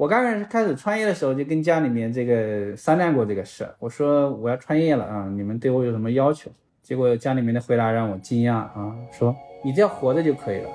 我刚开始开始创业的时候，就跟家里面这个商量过这个事儿。我说我要创业了啊，你们对我有什么要求？结果家里面的回答让我惊讶啊，说你只要活着就可以了。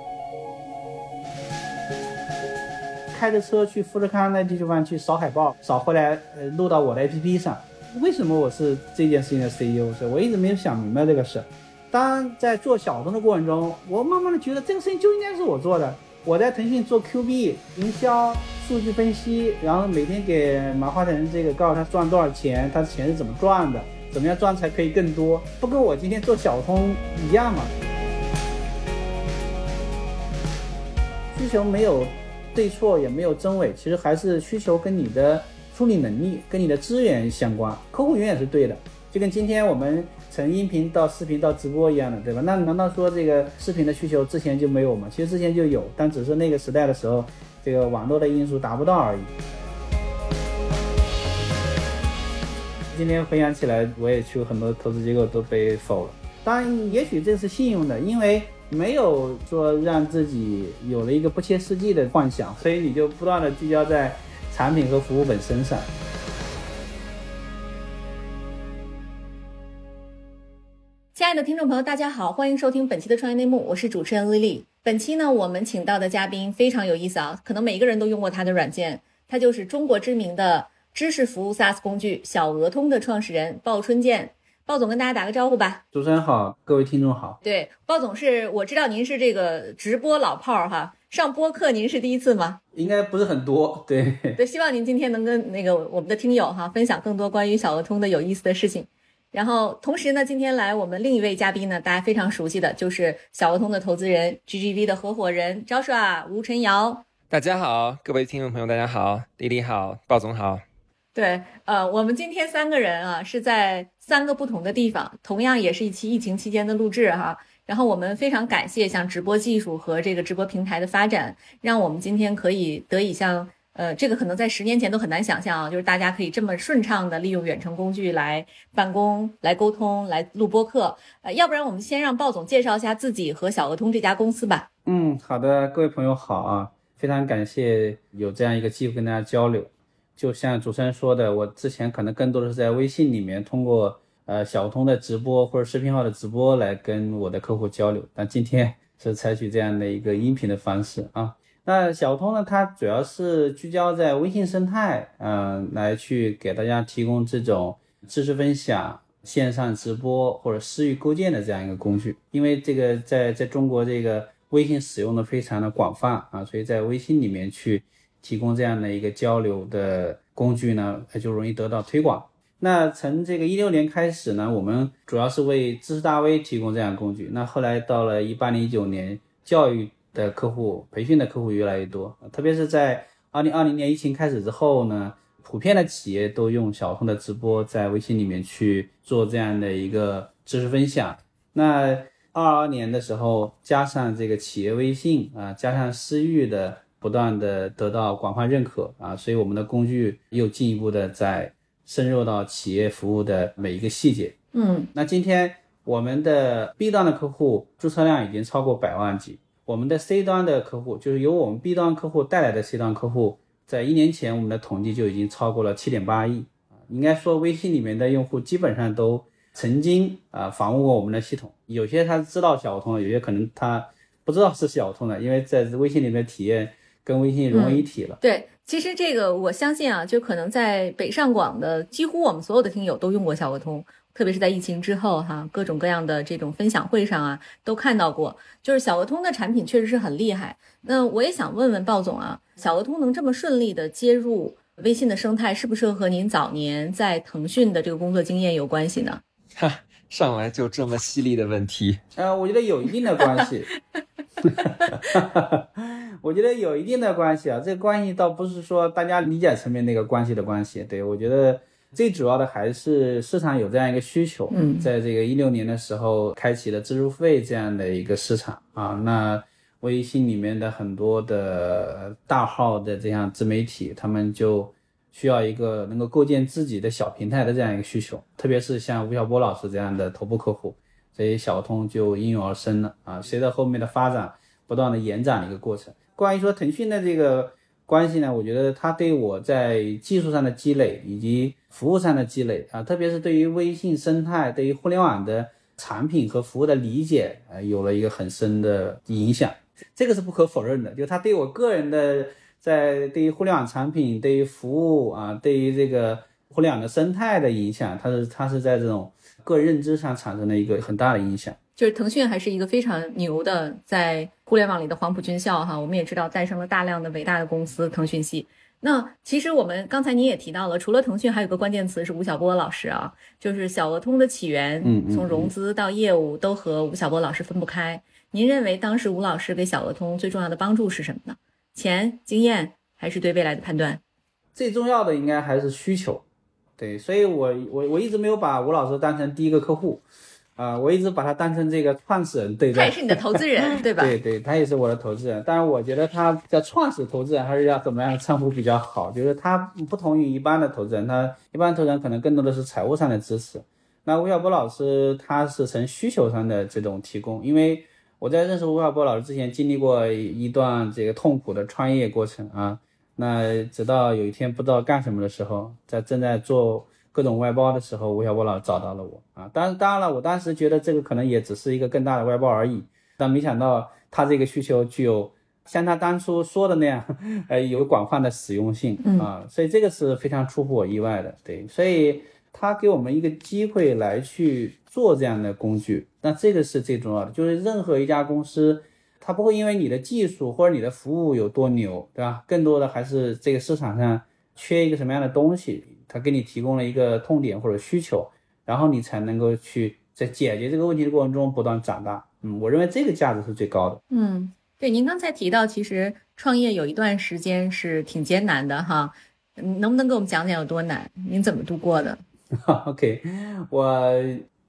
开着车去富士康那地方去扫海报，扫回来呃录到我的 APP 上。为什么我是这件事情的 CEO？是我一直没有想明白这个事。当在做小东的过程中，我慢慢的觉得这个事情就应该是我做的。我在腾讯做 Q B 营销、数据分析，然后每天给马化腾这个告诉他赚多少钱，他的钱是怎么赚的，怎么样赚才可以更多，不跟我今天做小通一样吗？需求没有对错，也没有真伪，其实还是需求跟你的处理能力、跟你的资源相关。客户永远是对的，就跟今天我们。从音频到视频到直播一样的，对吧？那难道说这个视频的需求之前就没有吗？其实之前就有，但只是那个时代的时候，这个网络的因素达不到而已。今天回想起来，我也去过很多投资机构都被否了。当然，也许这是信用的，因为没有说让自己有了一个不切实际的幻想，所以你就不断的聚焦在产品和服务本身上。亲爱的听众朋友，大家好，欢迎收听本期的创业内幕，我是主持人丽丽。本期呢，我们请到的嘉宾非常有意思啊，可能每一个人都用过他的软件，他就是中国知名的知识服务 SaaS 工具小鹅通的创始人鲍春建。鲍总跟大家打个招呼吧。主持人好，各位听众好。对，鲍总是我知道您是这个直播老炮儿哈，上播客您是第一次吗？应该不是很多，对。对，希望您今天能跟那个我们的听友哈分享更多关于小鹅通的有意思的事情。然后，同时呢，今天来我们另一位嘉宾呢，大家非常熟悉的就是小鹅通的投资人，GGV 的合伙人 Joshua 吴晨瑶。大家好，各位听众朋友，大家好，丽丽好，鲍总好。对，呃，我们今天三个人啊，是在三个不同的地方，同样也是一期疫情期间的录制哈。然后我们非常感谢像直播技术和这个直播平台的发展，让我们今天可以得以像。呃，这个可能在十年前都很难想象啊，就是大家可以这么顺畅的利用远程工具来办公、来沟通、来录播课。呃，要不然我们先让鲍总介绍一下自己和小鹅通这家公司吧。嗯，好的，各位朋友好啊，非常感谢有这样一个机会跟大家交流。就像主持人说的，我之前可能更多的是在微信里面通过呃小鹅通的直播或者视频号的直播来跟我的客户交流，但今天 是采取这样的一个音频的方式啊。那小通呢？它主要是聚焦在微信生态，嗯，来去给大家提供这种知识分享、线上直播或者私域构建的这样一个工具。因为这个在在中国这个微信使用的非常的广泛啊，所以在微信里面去提供这样的一个交流的工具呢，它就容易得到推广。那从这个一六年开始呢，我们主要是为知识大 V 提供这样工具。那后来到了一八年、一九年，教育。的客户培训的客户越来越多，特别是在二零二零年疫情开始之后呢，普遍的企业都用小通的直播在微信里面去做这样的一个知识分享。那二二年的时候，加上这个企业微信啊，加上私域的不断的得到广泛认可啊，所以我们的工具又进一步的在深入到企业服务的每一个细节。嗯，那今天我们的 B 端的客户注册量已经超过百万级。我们的 C 端的客户，就是由我们 B 端客户带来的 C 端客户，在一年前我们的统计就已经超过了七点八亿。应该说，微信里面的用户基本上都曾经啊访问过我们的系统，有些他知道小通，有些可能他不知道是小通的，因为在微信里面体验跟微信融为一体了。对，其实这个我相信啊，就可能在北上广的几乎我们所有的听友都用过小鹅通。特别是在疫情之后，哈，各种各样的这种分享会上啊，都看到过，就是小鹅通的产品确实是很厉害。那我也想问问鲍总啊，小鹅通能这么顺利的接入微信的生态，是不是和您早年在腾讯的这个工作经验有关系呢？哈，上来就这么犀利的问题，呃，我觉得有一定的关系，我觉得有一定的关系啊，这个关系倒不是说大家理解层面那个关系的关系，对我觉得。最主要的还是市场有这样一个需求，嗯，在这个一六年的时候开启了自助付费这样的一个市场啊，那微信里面的很多的大号的这样自媒体，他们就需要一个能够构建自己的小平台的这样一个需求，特别是像吴晓波老师这样的头部客户，所以小通就应运而生了啊。随着后面的发展，不断的延展的一个过程。关于说腾讯的这个。关系呢，我觉得他对我在技术上的积累以及服务上的积累啊，特别是对于微信生态、对于互联网的产品和服务的理解，呃，有了一个很深的影响。这个是不可否认的，就他对我个人的在对于互联网产品、对于服务啊、对于这个互联网的生态的影响，它是它是在这种个人认知上产生了一个很大的影响。就是腾讯还是一个非常牛的在互联网里的黄埔军校哈，我们也知道诞生了大量的伟大的公司，腾讯系。那其实我们刚才您也提到了，除了腾讯，还有个关键词是吴晓波老师啊，就是小额通的起源，嗯从融资到业务都和吴晓波老师分不开。您认为当时吴老师给小额通最重要的帮助是什么呢？钱、经验，还是对未来的判断？最重要的应该还是需求，对，所以我我我一直没有把吴老师当成第一个客户，啊、我一直把他当成这个创始人对待他也。是你的投资人，对吧？对对，他也是我的投资人，但是我觉得他叫创始投资人还是要怎么样称呼比较好？就是他不同于一般的投资人，他一般投资人可能更多的是财务上的支持。那吴晓波老师他是从需求上的这种提供，因为我在认识吴晓波老师之前经历过一段这个痛苦的创业过程啊。那直到有一天不知道干什么的时候，在正在做各种外包的时候，吴晓波老师找到了我啊。当然，当然了，我当时觉得这个可能也只是一个更大的外包而已，但没想到他这个需求具有像他当初说的那样，呃，有广泛的使用性啊，所以这个是非常出乎我意外的。对，所以他给我们一个机会来去做这样的工具，那这个是最重要的，就是任何一家公司。它不会因为你的技术或者你的服务有多牛，对吧？更多的还是这个市场上缺一个什么样的东西，它给你提供了一个痛点或者需求，然后你才能够去在解决这个问题的过程中不断长大。嗯，我认为这个价值是最高的。嗯，对，您刚才提到，其实创业有一段时间是挺艰难的哈，嗯能不能给我们讲讲有多难？您怎么度过的？OK，我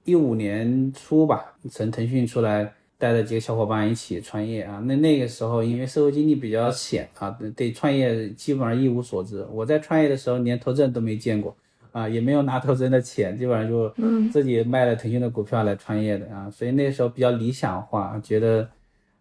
一五年初吧，从腾讯出来，带着几个小伙伴一起创业啊。那那个时候，因为社会经历比较浅啊，对对创业基本上一无所知。我在创业的时候，连投资人都没见过啊，也没有拿投资人的钱，基本上就自己卖了腾讯的股票来创业的啊。所以那时候比较理想化，觉得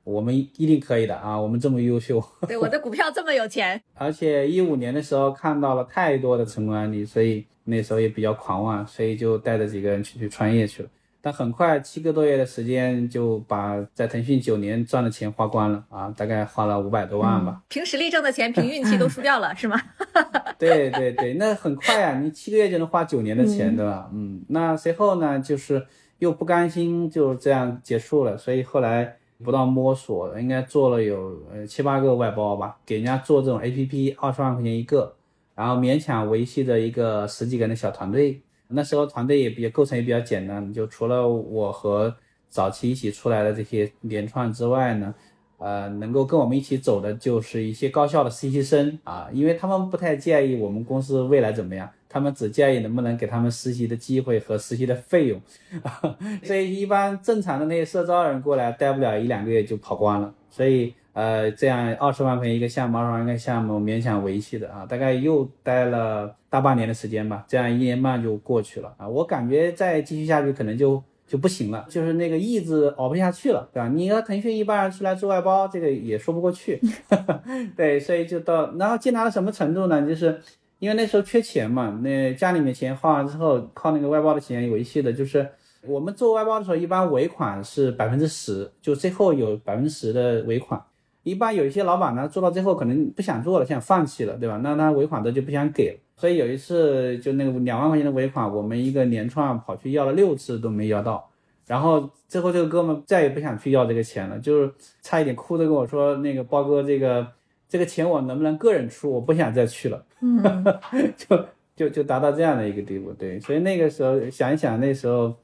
我们一定可以的啊，我们这么优秀。对，我的股票这么有钱，而且一五年的时候看到了太多的成功案例，所以那时候也比较狂妄，所以就带着几个人去去创业去了。但很快七个多月的时间就把在腾讯九年赚的钱花光了啊，大概花了五百多万吧。凭实力挣的钱，凭运气都输掉了，是吗？对对对，那很快啊，你七个月就能花九年的钱，对吧？嗯，那随后呢，就是又不甘心就这样结束了，所以后来不断摸索，应该做了有呃七八个外包吧，给人家做这种 APP，二十万块钱一个，然后勉强维系着一个十几个人的小团队。那时候团队也比较构成也比较简单，就除了我和早期一起出来的这些联创之外呢，呃，能够跟我们一起走的就是一些高校的实习生啊，因为他们不太介意我们公司未来怎么样，他们只介意能不能给他们实习的机会和实习的费用，啊 所以一般正常的那些社招人过来，待不了一两个月就跑光了，所以呃，这样二十万块钱一个项目，二十万一个项目勉强维系的啊，大概又待了大半年的时间吧，这样一年半就过去了啊，我感觉再继续下去可能就。就不行了，就是那个意志熬不下去了，对吧？你和腾讯一般人出来做外包，这个也说不过去，对，所以就到，然后艰难到什么程度呢？就是因为那时候缺钱嘛，那家里面钱花完之后，靠那个外包的钱维系的，就是我们做外包的时候，一般尾款是百分之十，就最后有百分之十的尾款。一般有一些老板呢，做到最后可能不想做了，想放弃了，对吧？那他尾款都就不想给了。所以有一次，就那个两万块钱的尾款，我们一个联创跑去要了六次都没要到，然后最后这个哥们再也不想去要这个钱了，就是差一点哭着跟我说：“那个包哥，这个这个钱我能不能个人出？我不想再去了。”嗯，就就就达到这样的一个地步，对。所以那个时候想一想，那时候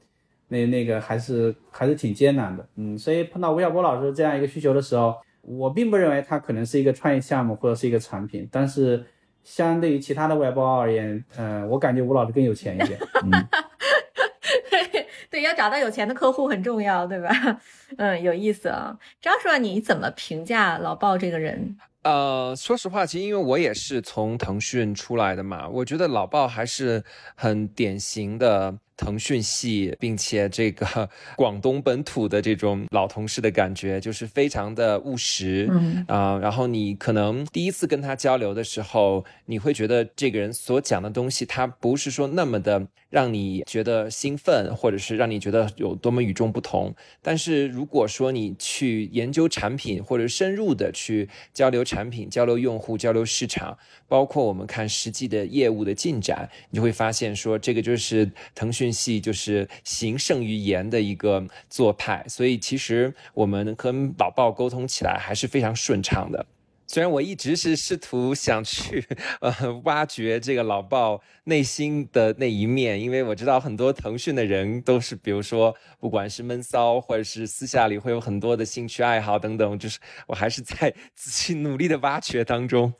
那那个还是还是挺艰难的，嗯。所以碰到吴晓波老师这样一个需求的时候，我并不认为它可能是一个创业项目或者是一个产品，但是。相对于其他的外包而言，呃，我感觉吴老师更有钱一点。嗯，对对，要找到有钱的客户很重要，对吧？嗯，有意思啊。张硕，你怎么评价老鲍这个人？呃，说实话，其实因为我也是从腾讯出来的嘛，我觉得老鲍还是很典型的。腾讯系，并且这个 广东本土的这种老同事的感觉，就是非常的务实，嗯啊，然后你可能第一次跟他交流的时候，你会觉得这个人所讲的东西，他不是说那么的让你觉得兴奋，或者是让你觉得有多么与众不同。但是如果说你去研究产品，或者深入的去交流产品、交流用户、交流市场，包括我们看实际的业务的进展，你就会发现说，这个就是腾讯。系就是行胜于言的一个做派，所以其实我们跟老鲍沟通起来还是非常顺畅的。虽然我一直是试图 想去呃挖掘这个老鲍内心的那一面，因为我知道很多腾讯的人都是，比如说不管是闷骚，或者是私下里会有很多的兴趣爱好等等，就是我还是在 仔细努力的挖掘当中。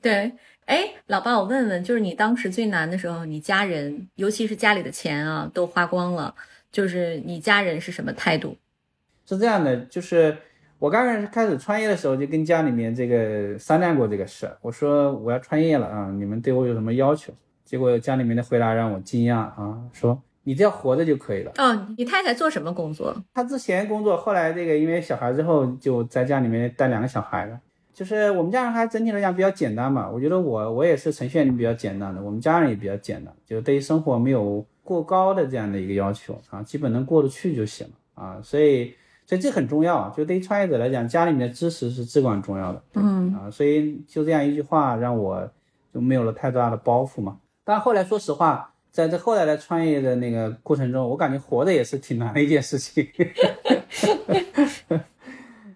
对。哎，老爸，我问问，就是你当时最难的时候，你家人，尤其是家里的钱啊，都花光了，就是你家人是什么态度？是这样的，就是我刚开始开始创业的时候，就跟家里面这个商量过这个事，我说我要创业了啊，你们对我有什么要求？结果家里面的回答让我惊讶啊，说你只要活着就可以了。哦，你太太做什么工作？她之前工作，后来这个因为小孩之后，就在家里面带两个小孩了。就是我们家人还整体来讲比较简单嘛，我觉得我我也是程序员里比较简单的，我们家人也比较简单，就是对于生活没有过高的这样的一个要求啊，基本能过得去就行了啊，所以所以这很重要，就对于创业者来讲，家里面的支持是至关重要的，嗯啊，所以就这样一句话让我就没有了太大的包袱嘛。但后来说实话，在这后来的创业的那个过程中，我感觉活着也是挺难的一件事情。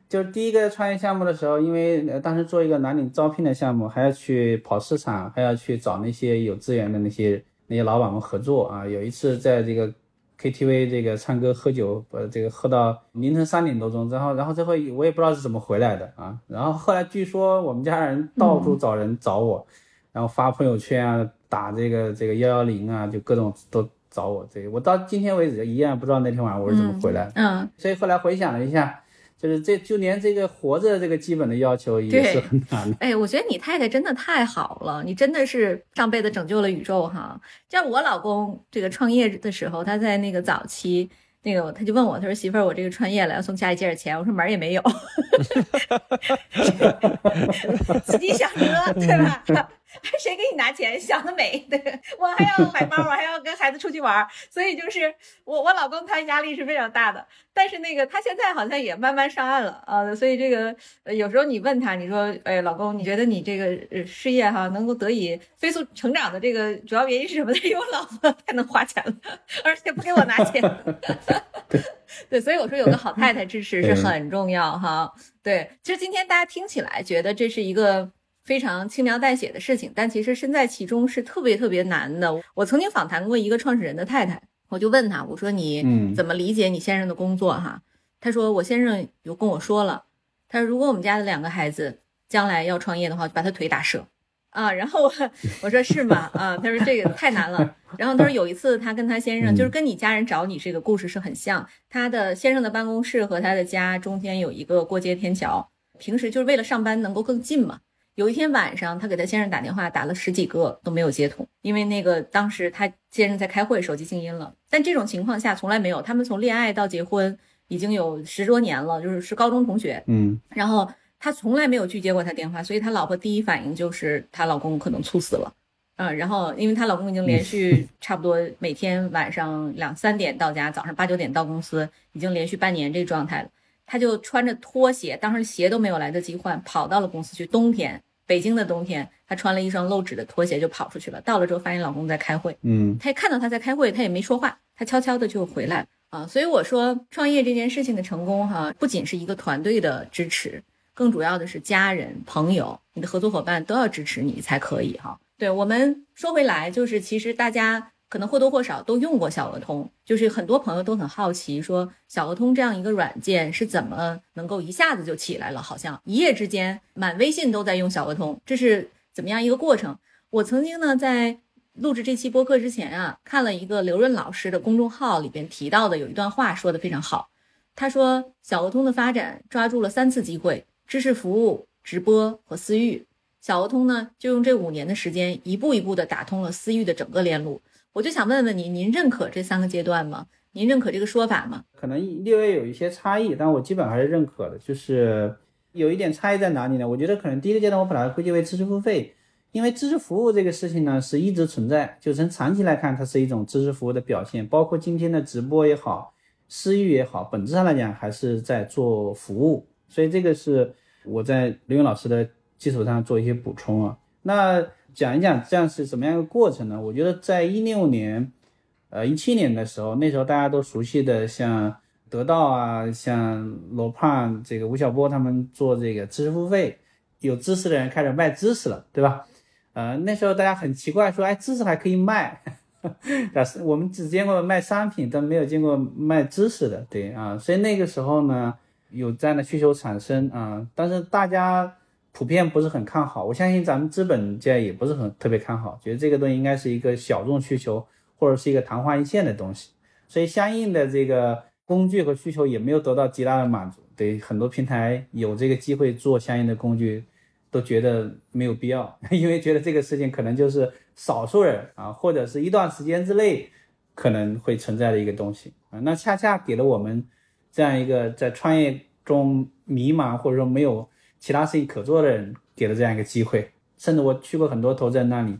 就是第一个创业项目的时候，因为当时做一个蓝领招聘的项目，还要去跑市场，还要去找那些有资源的那些那些老板们合作啊。有一次在这个 KTV 这个唱歌喝酒，呃，这个喝到凌晨三点多钟，然后然后最后我也不知道是怎么回来的啊。然后后来据说我们家人到处找人找我，然后发朋友圈啊，打这个这个幺幺零啊，就各种都找我。这个我到今天为止一样不知道那天晚上我是怎么回来的。嗯，所以后来回想了一下。就是这就连这个活着这个基本的要求也是很难的。哎，我觉得你太太真的太好了，你真的是上辈子拯救了宇宙哈。像我老公这个创业的时候，他在那个早期，那个他就问我，他说媳妇儿，我这个创业了，要从家里借点钱。我说门儿也没有，自己想辙，对吧？谁给你拿钱？想得美！对我还要买包，我还要跟孩子出去玩，所以就是我我老公他压力是非常大的。但是那个他现在好像也慢慢上岸了啊，所以这个有时候你问他，你说哎，老公，你觉得你这个事业哈能够得以飞速成长的这个主要原因是什么？因为我老婆太能花钱了，而且不给我拿钱。对，所以我说有个好太太支持是很重要哈。对，其实今天大家听起来觉得这是一个。非常轻描淡写的事情，但其实身在其中是特别特别难的。我曾经访谈过一个创始人的太太，我就问他，我说你怎么理解你先生的工作？哈，他说我先生有跟我说了，他说如果我们家的两个孩子将来要创业的话，就把他腿打折啊。然后我说是吗？啊，他说这个太难了。然后他说有一次他跟他先生，就是跟你家人找你这个故事是很像。他的先生的办公室和他的家中间有一个过街天桥，平时就是为了上班能够更近嘛。有一天晚上，他给他先生打电话，打了十几个都没有接通，因为那个当时他先生在开会，手机静音了。但这种情况下从来没有，他们从恋爱到结婚已经有十多年了，就是是高中同学，嗯，然后他从来没有拒接过他电话，所以他老婆第一反应就是她老公可能猝死了，嗯，然后因为她老公已经连续差不多每天晚上两三点到家，早上八九点到公司，已经连续半年这状态了，她就穿着拖鞋，当时鞋都没有来得及换，跑到了公司去，冬天。北京的冬天，她穿了一双露趾的拖鞋就跑出去了。到了之后，发现老公在开会，嗯，她也看到他在开会，她也没说话，她悄悄的就回来了啊。所以我说，创业这件事情的成功，哈，不仅是一个团队的支持，更主要的是家人、朋友、你的合作伙伴都要支持你才可以哈。对我们说回来，就是其实大家。可能或多或少都用过小额通，就是很多朋友都很好奇，说小额通这样一个软件是怎么能够一下子就起来了？好像一夜之间满微信都在用小额通，这是怎么样一个过程？我曾经呢在录制这期播客之前啊，看了一个刘润老师的公众号里边提到的有一段话说的非常好，他说小额通的发展抓住了三次机会：知识服务。直播和私域。小额通呢，就用这五年的时间，一步一步的打通了私域的整个链路。我就想问问您，您认可这三个阶段吗？您认可这个说法吗？可能略微有一些差异，但我基本还是认可的。就是有一点差异在哪里呢？我觉得可能第一个阶段我把它归结为知识付费，因为知识服务这个事情呢是一直存在，就从长期来看，它是一种知识服务的表现。包括今天的直播也好，私域也好，本质上来讲还是在做服务。所以这个是我在刘勇老师的基础上做一些补充啊。那讲一讲这样是什么样一个过程呢？我觉得在一六年。呃，一七年的时候，那时候大家都熟悉的，像得到啊，像罗胖、这个吴晓波他们做这个知识付费，有知识的人开始卖知识了，对吧？呃，那时候大家很奇怪，说，哎，知识还可以卖，但是我们只见过卖商品，但没有见过卖知识的，对啊，所以那个时候呢，有这样的需求产生啊，但是大家普遍不是很看好，我相信咱们资本界也不是很特别看好，觉得这个东西应该是一个小众需求。或者是一个昙花一现的东西，所以相应的这个工具和需求也没有得到极大的满足。对很多平台有这个机会做相应的工具，都觉得没有必要，因为觉得这个事情可能就是少数人啊，或者是一段时间之内可能会存在的一个东西啊。那恰恰给了我们这样一个在创业中迷茫或者说没有其他事情可做的人，给了这样一个机会。甚至我去过很多投资人那里。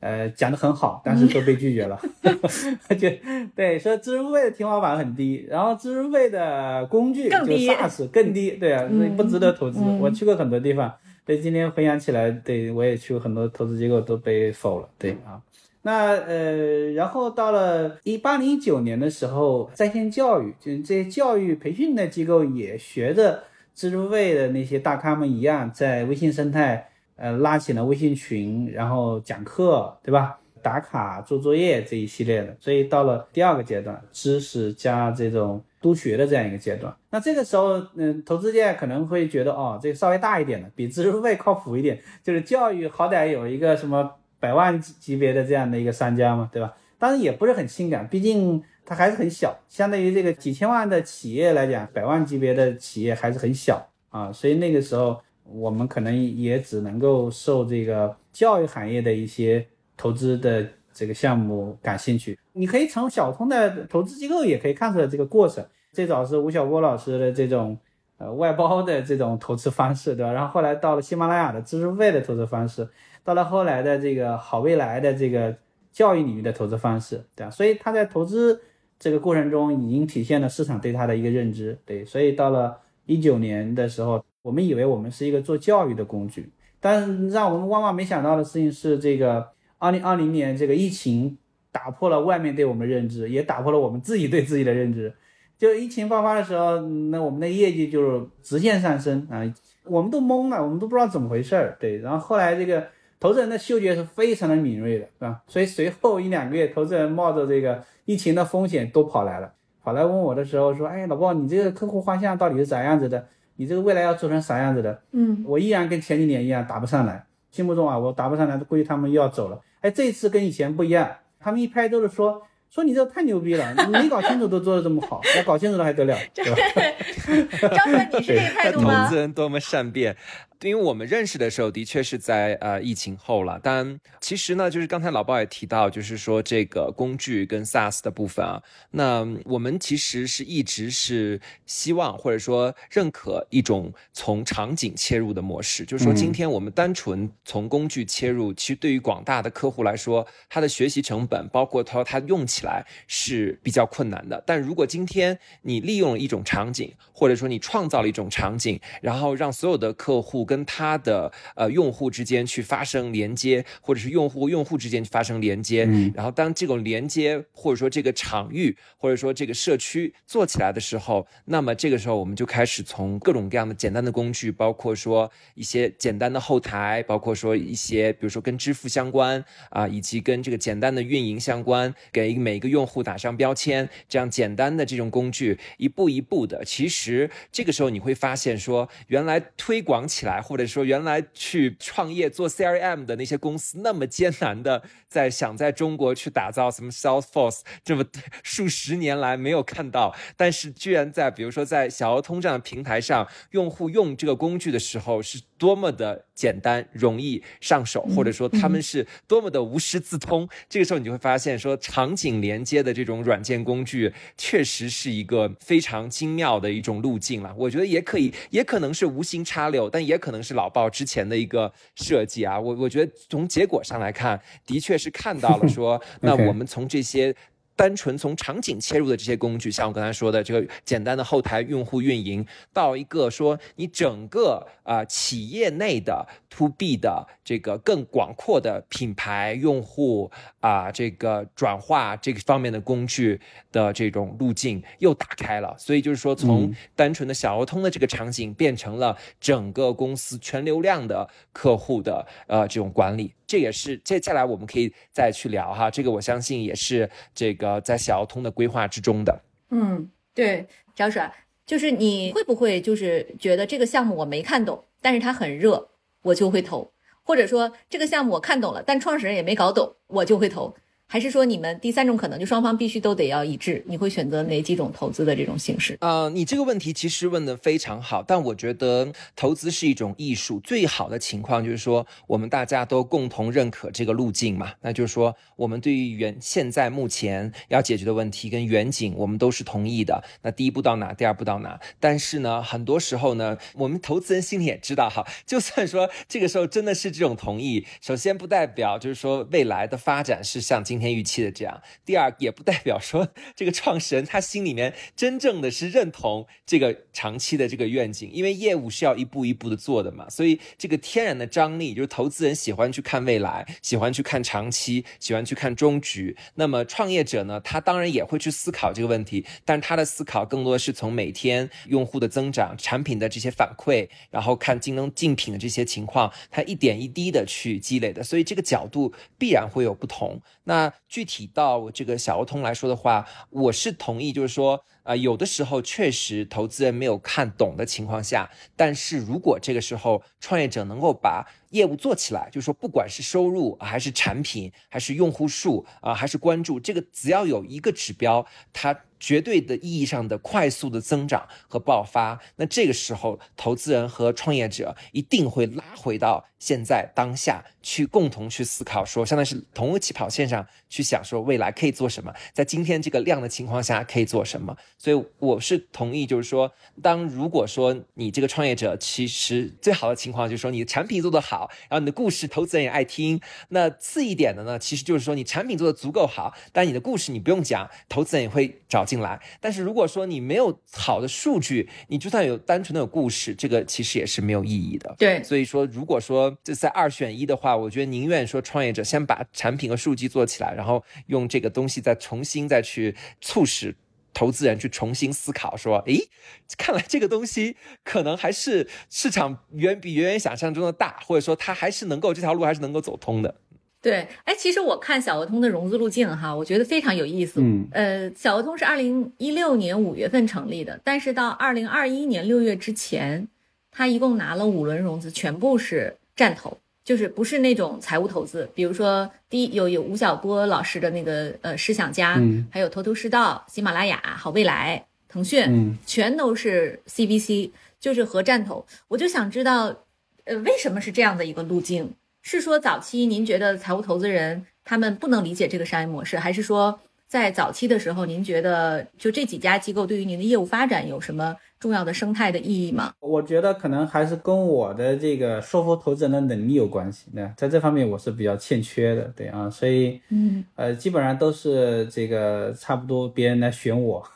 呃，讲的很好，但是都被拒绝了。就对，说知识付费的天花板很低，然后知识付费的工具就 SaaS 更低，对啊，所以不值得投资。我去过很多地方，对，今天回想起来，对我也去过很多投资机构都被否了，对啊。那呃，然后到了一八零一九年的时候，在线教育，就是这些教育培训的机构也学着知识付费的那些大咖们一样，在微信生态。呃，拉起了微信群，然后讲课，对吧？打卡、做作业这一系列的，所以到了第二个阶段，知识加这种督学的这样一个阶段。那这个时候，嗯，投资界可能会觉得，哦，这个稍微大一点的，比知识付费靠谱一点，就是教育好歹有一个什么百万级别的这样的一个商家嘛，对吧？当然也不是很性感，毕竟它还是很小，相对于这个几千万的企业来讲，百万级别的企业还是很小啊，所以那个时候。我们可能也只能够受这个教育行业的一些投资的这个项目。感兴趣。你可以从小通的投资机构也可以看出来这个过程。最早是吴晓波老师的这种呃外包的这种投资方式，对吧？然后后来到了喜马拉雅的知识付费的投资方式，到了后来的这个好未来的这个教育领域的投资方式，对吧？所以他在投资这个过程中已经体现了市场对它的一个认知，对。所以到了一九年的时候。我们以为我们是一个做教育的工具，但让我们万万没想到的事情是，这个二零二零年这个疫情打破了外面对我们的认知，也打破了我们自己对自己的认知。就疫情爆发的时候，那我们的业绩就是直线上升啊，我们都懵了，我们都不知道怎么回事儿。对，然后后来这个投资人的嗅觉是非常的敏锐的，是吧？所以随后一两个月，投资人冒着这个疫情的风险都跑来了，跑来问我的时候说：“哎，老鲍，你这个客户画像到底是咋样子的？”你这个未来要做成啥样子的？嗯，我依然跟前几年一样答不上来，心目中啊，我答不上来，估计他们又要走了。哎，这一次跟以前不一样，他们一拍都是说说你这太牛逼了，你没搞清楚都做的这么好，我搞清楚了还得了？对吧？张哥，你是这个态度吗？投资人多么善变。因为我们认识的时候，的确是在呃疫情后了。但其实呢，就是刚才老鲍也提到，就是说这个工具跟 SaaS 的部分啊，那我们其实是一直是希望或者说认可一种从场景切入的模式。就是说，今天我们单纯从工具切入，其实对于广大的客户来说，他的学习成本，包括他他用起来是比较困难的。但如果今天你利用一种场景，或者说你创造了一种场景，然后让所有的客户跟他的呃用户之间去发生连接，或者是用户用户之间发生连接，然后当这种连接或者说这个场域或者说这个社区做起来的时候，那么这个时候我们就开始从各种各样的简单的工具，包括说一些简单的后台，包括说一些比如说跟支付相关啊，以及跟这个简单的运营相关，给每一个用户打上标签，这样简单的这种工具一步一步的，其实这个时候你会发现说，原来推广起来。或者说原来去创业做 CRM 的那些公司那么艰难的在想在中国去打造什么 Salesforce，这么数十年来没有看到，但是居然在比如说在小鹅通这样的平台上，用户用这个工具的时候是多么的简单容易上手，或者说他们是多么的无师自通。这个时候你就会发现说场景连接的这种软件工具确实是一个非常精妙的一种路径了。我觉得也可以，也可能是无心插柳，但也可能是老鲍之前的一个设计啊。我我觉得从结果上来看，的确是看到了说，那我们从这些。单纯从场景切入的这些工具，像我刚才说的这个简单的后台用户运营，到一个说你整个啊企业内的 to B 的这个更广阔的品牌用户啊这个转化这个方面的工具的这种路径又打开了。所以就是说，从单纯的小鹅通的这个场景，变成了整个公司全流量的客户的呃这种管理。这也是接下来我们可以再去聊哈，这个我相信也是这个在小奥通的规划之中的。嗯，对，张帅，就是你会不会就是觉得这个项目我没看懂，但是它很热，我就会投，或者说这个项目我看懂了，但创始人也没搞懂，我就会投。还是说你们第三种可能，就双方必须都得要一致？你会选择哪几种投资的这种形式？呃，你这个问题其实问的非常好，但我觉得投资是一种艺术，最好的情况就是说我们大家都共同认可这个路径嘛，那就是说我们对于原现在目前要解决的问题跟远景，我们都是同意的。那第一步到哪，第二步到哪？但是呢，很多时候呢，我们投资人心里也知道哈，就算说这个时候真的是这种同意，首先不代表就是说未来的发展是像今天预期的这样。第二，也不代表说这个创始人他心里面真正的是认同这个长期的这个愿景，因为业务是要一步一步的做的嘛。所以这个天然的张力就是投资人喜欢去看未来，喜欢去看长期，喜欢去看终局。那么创业者呢，他当然也会去思考这个问题，但他的思考更多的是从每天用户的增长、产品的这些反馈，然后看竞争竞品的这些情况，他一点一滴的去积累的。所以这个角度必然会有不同。那具体到这个小欧通来说的话，我是同意，就是说，呃，有的时候确实投资人没有看懂的情况下，但是如果这个时候创业者能够把业务做起来，就是说，不管是收入还是产品，还是用户数啊，还是关注，这个只要有一个指标，它。绝对的意义上的快速的增长和爆发，那这个时候，投资人和创业者一定会拉回到现在当下去，共同去思考，说相当于是同一个起跑线上去想，说未来可以做什么，在今天这个量的情况下可以做什么。所以我是同意，就是说，当如果说你这个创业者，其实最好的情况就是说你的产品做得好，然后你的故事投资人也爱听。那次一点的呢，其实就是说你产品做得足够好，但你的故事你不用讲，投资人也会找。进来，但是如果说你没有好的数据，你就算有单纯的有故事，这个其实也是没有意义的。对，所以说，如果说这在二选一的话，我觉得宁愿说创业者先把产品和数据做起来，然后用这个东西再重新再去促使投资人去重新思考，说，诶，看来这个东西可能还是市场远比远远想象中的大，或者说它还是能够这条路还是能够走通的。对，哎，其实我看小鹅通的融资路径哈，我觉得非常有意思。嗯，呃，小鹅通是二零一六年五月份成立的，但是到二零二一年六月之前，他一共拿了五轮融资，全部是战投，就是不是那种财务投资。比如说，第一有有吴晓波老师的那个呃思想家，嗯，还有头头是道、喜马拉雅、好未来、腾讯，嗯，全都是 CVC，就是和战投。我就想知道，呃，为什么是这样的一个路径？是说早期您觉得财务投资人他们不能理解这个商业模式，还是说在早期的时候您觉得就这几家机构对于您的业务发展有什么重要的生态的意义吗？我觉得可能还是跟我的这个说服投资人的能力有关系。那在这方面我是比较欠缺的，对啊，所以嗯呃基本上都是这个差不多别人来选我，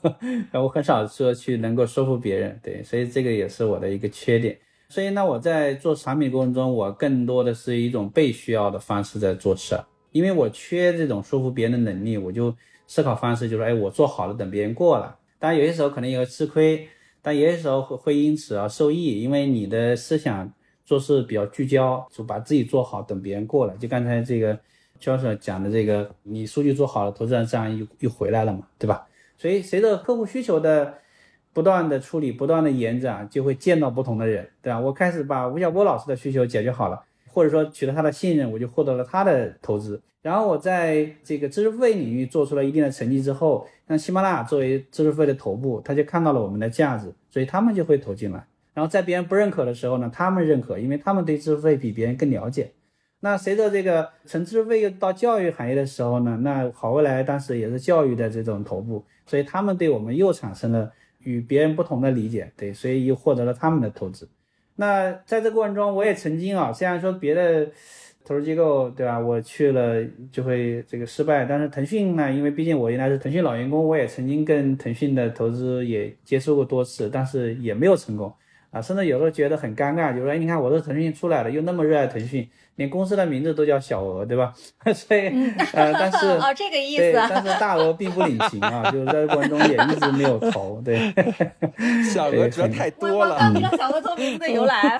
我很少说去能够说服别人，对，所以这个也是我的一个缺点。所以呢，我在做产品过程中，我更多的是一种被需要的方式在做事，因为我缺这种说服别人的能力，我就思考方式就是，哎，我做好了，等别人过了。当然有些时候可能也会吃亏，但有些时候会会因此而受益，因为你的思想做事比较聚焦，就把自己做好，等别人过了。就刚才这个教授讲的这个，你数据做好了，投资人这样又又回来了嘛，对吧？所以随着客户需求的。不断的处理，不断的延展，就会见到不同的人，对吧？我开始把吴晓波老师的需求解决好了，或者说取得他的信任，我就获得了他的投资。然后我在这个知识付费领域做出了一定的成绩之后，像喜马拉雅作为知识付费的头部，他就看到了我们的价值，所以他们就会投进来。然后在别人不认可的时候呢，他们认可，因为他们对知识付费比别人更了解。那随着这个从知识付费到教育行业的时候呢，那好未来当时也是教育的这种头部，所以他们对我们又产生了与别人不同的理解，对，所以又获得了他们的投资。那在这过程中，我也曾经啊，虽然说别的投资机构对吧，我去了就会这个失败，但是腾讯呢，因为毕竟我原来是腾讯老员工，我也曾经跟腾讯的投资也接触过多次，但是也没有成功。啊，甚至有时候觉得很尴尬，就说，哎，你看我是腾讯出来的，又那么热爱腾讯，连公司的名字都叫小鹅，对吧？所以，呃，但是 哦，这个意思，对，但是大鹅并不领情啊，就是在过程中也一直没有投，对。小鹅主要太多了，不知道小鹅投名字的由来。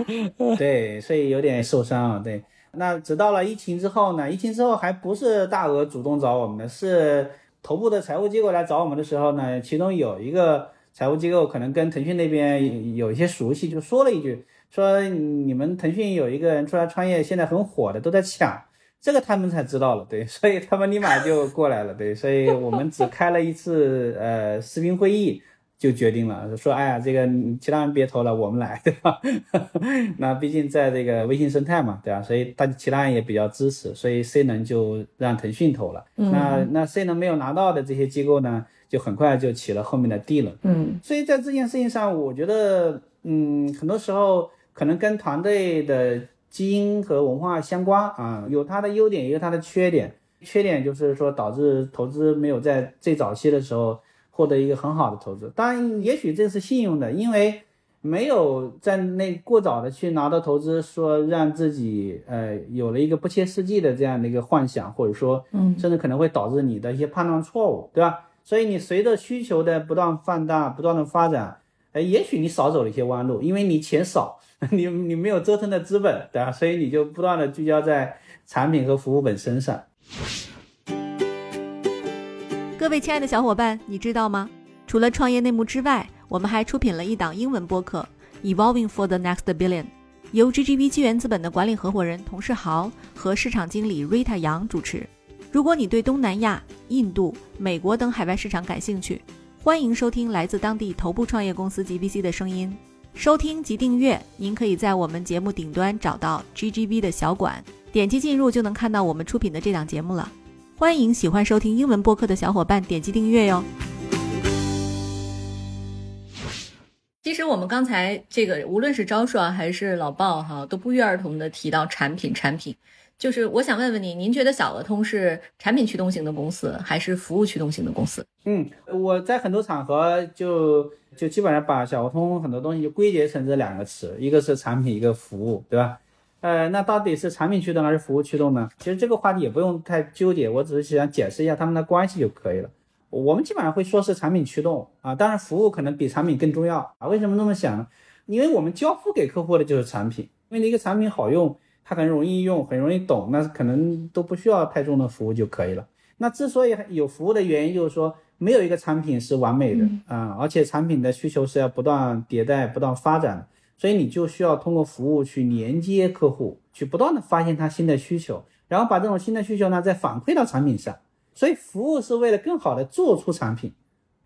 对，所以有点受伤啊。对，那直到了疫情之后呢？疫情之后还不是大鹅主动找我们的，是头部的财务机构来找我们的时候呢，其中有一个。财务机构可能跟腾讯那边有一些熟悉，就说了一句，说你们腾讯有一个人出来创业，现在很火的，都在抢，这个他们才知道了，对，所以他们立马就过来了，对，所以我们只开了一次呃视频会议就决定了，说哎呀，这个其他人别投了，我们来，对吧？那毕竟在这个微信生态嘛，对吧？所以大其他人也比较支持，所以 C 能就让腾讯投了，那那 C 能没有拿到的这些机构呢？就很快就起了后面的地了，嗯，所以在这件事情上，我觉得，嗯，很多时候可能跟团队的基因和文化相关啊，有它的优点，也有它的缺点。缺点就是说导致投资没有在最早期的时候获得一个很好的投资。当然，也许这是幸运的，因为没有在那过早的去拿到投资，说让自己呃有了一个不切实际的这样的一个幻想，或者说，嗯，甚至可能会导致你的一些判断错误，对吧？所以你随着需求的不断放大、不断的发展，哎，也许你少走了一些弯路，因为你钱少，你你没有折腾的资本，对吧？所以你就不断的聚焦在产品和服务本身上。各位亲爱的小伙伴，你知道吗？除了创业内幕之外，我们还出品了一档英文播客《Evolving for the Next Billion》，由 GGV 纪元资本的管理合伙人童世豪和市场经理 Rita 杨主持。如果你对东南亚、印度、美国等海外市场感兴趣，欢迎收听来自当地头部创业公司 GBC 的声音。收听及订阅，您可以在我们节目顶端找到 GGV 的小馆，点击进入就能看到我们出品的这档节目了。欢迎喜欢收听英文播客的小伙伴点击订阅哟。其实我们刚才这个，无论是招数啊，还是老鲍哈，都不约而同的提到产品，产品。就是我想问问你，您觉得小额通是产品驱动型的公司，还是服务驱动型的公司？嗯，我在很多场合就就基本上把小额通很多东西就归结成这两个词，一个是产品，一个服务，对吧？呃，那到底是产品驱动还是服务驱动呢？其实这个话题也不用太纠结，我只是想解释一下他们的关系就可以了。我们基本上会说是产品驱动啊，当然服务可能比产品更重要啊。为什么那么想？因为我们交付给客户的就是产品，因为一个产品好用。它很容易用，很容易懂，那可能都不需要太重的服务就可以了。那之所以有服务的原因，就是说没有一个产品是完美的啊，而且产品的需求是要不断迭代、不断发展的，所以你就需要通过服务去连接客户，去不断的发现他新的需求，然后把这种新的需求呢再反馈到产品上。所以服务是为了更好的做出产品。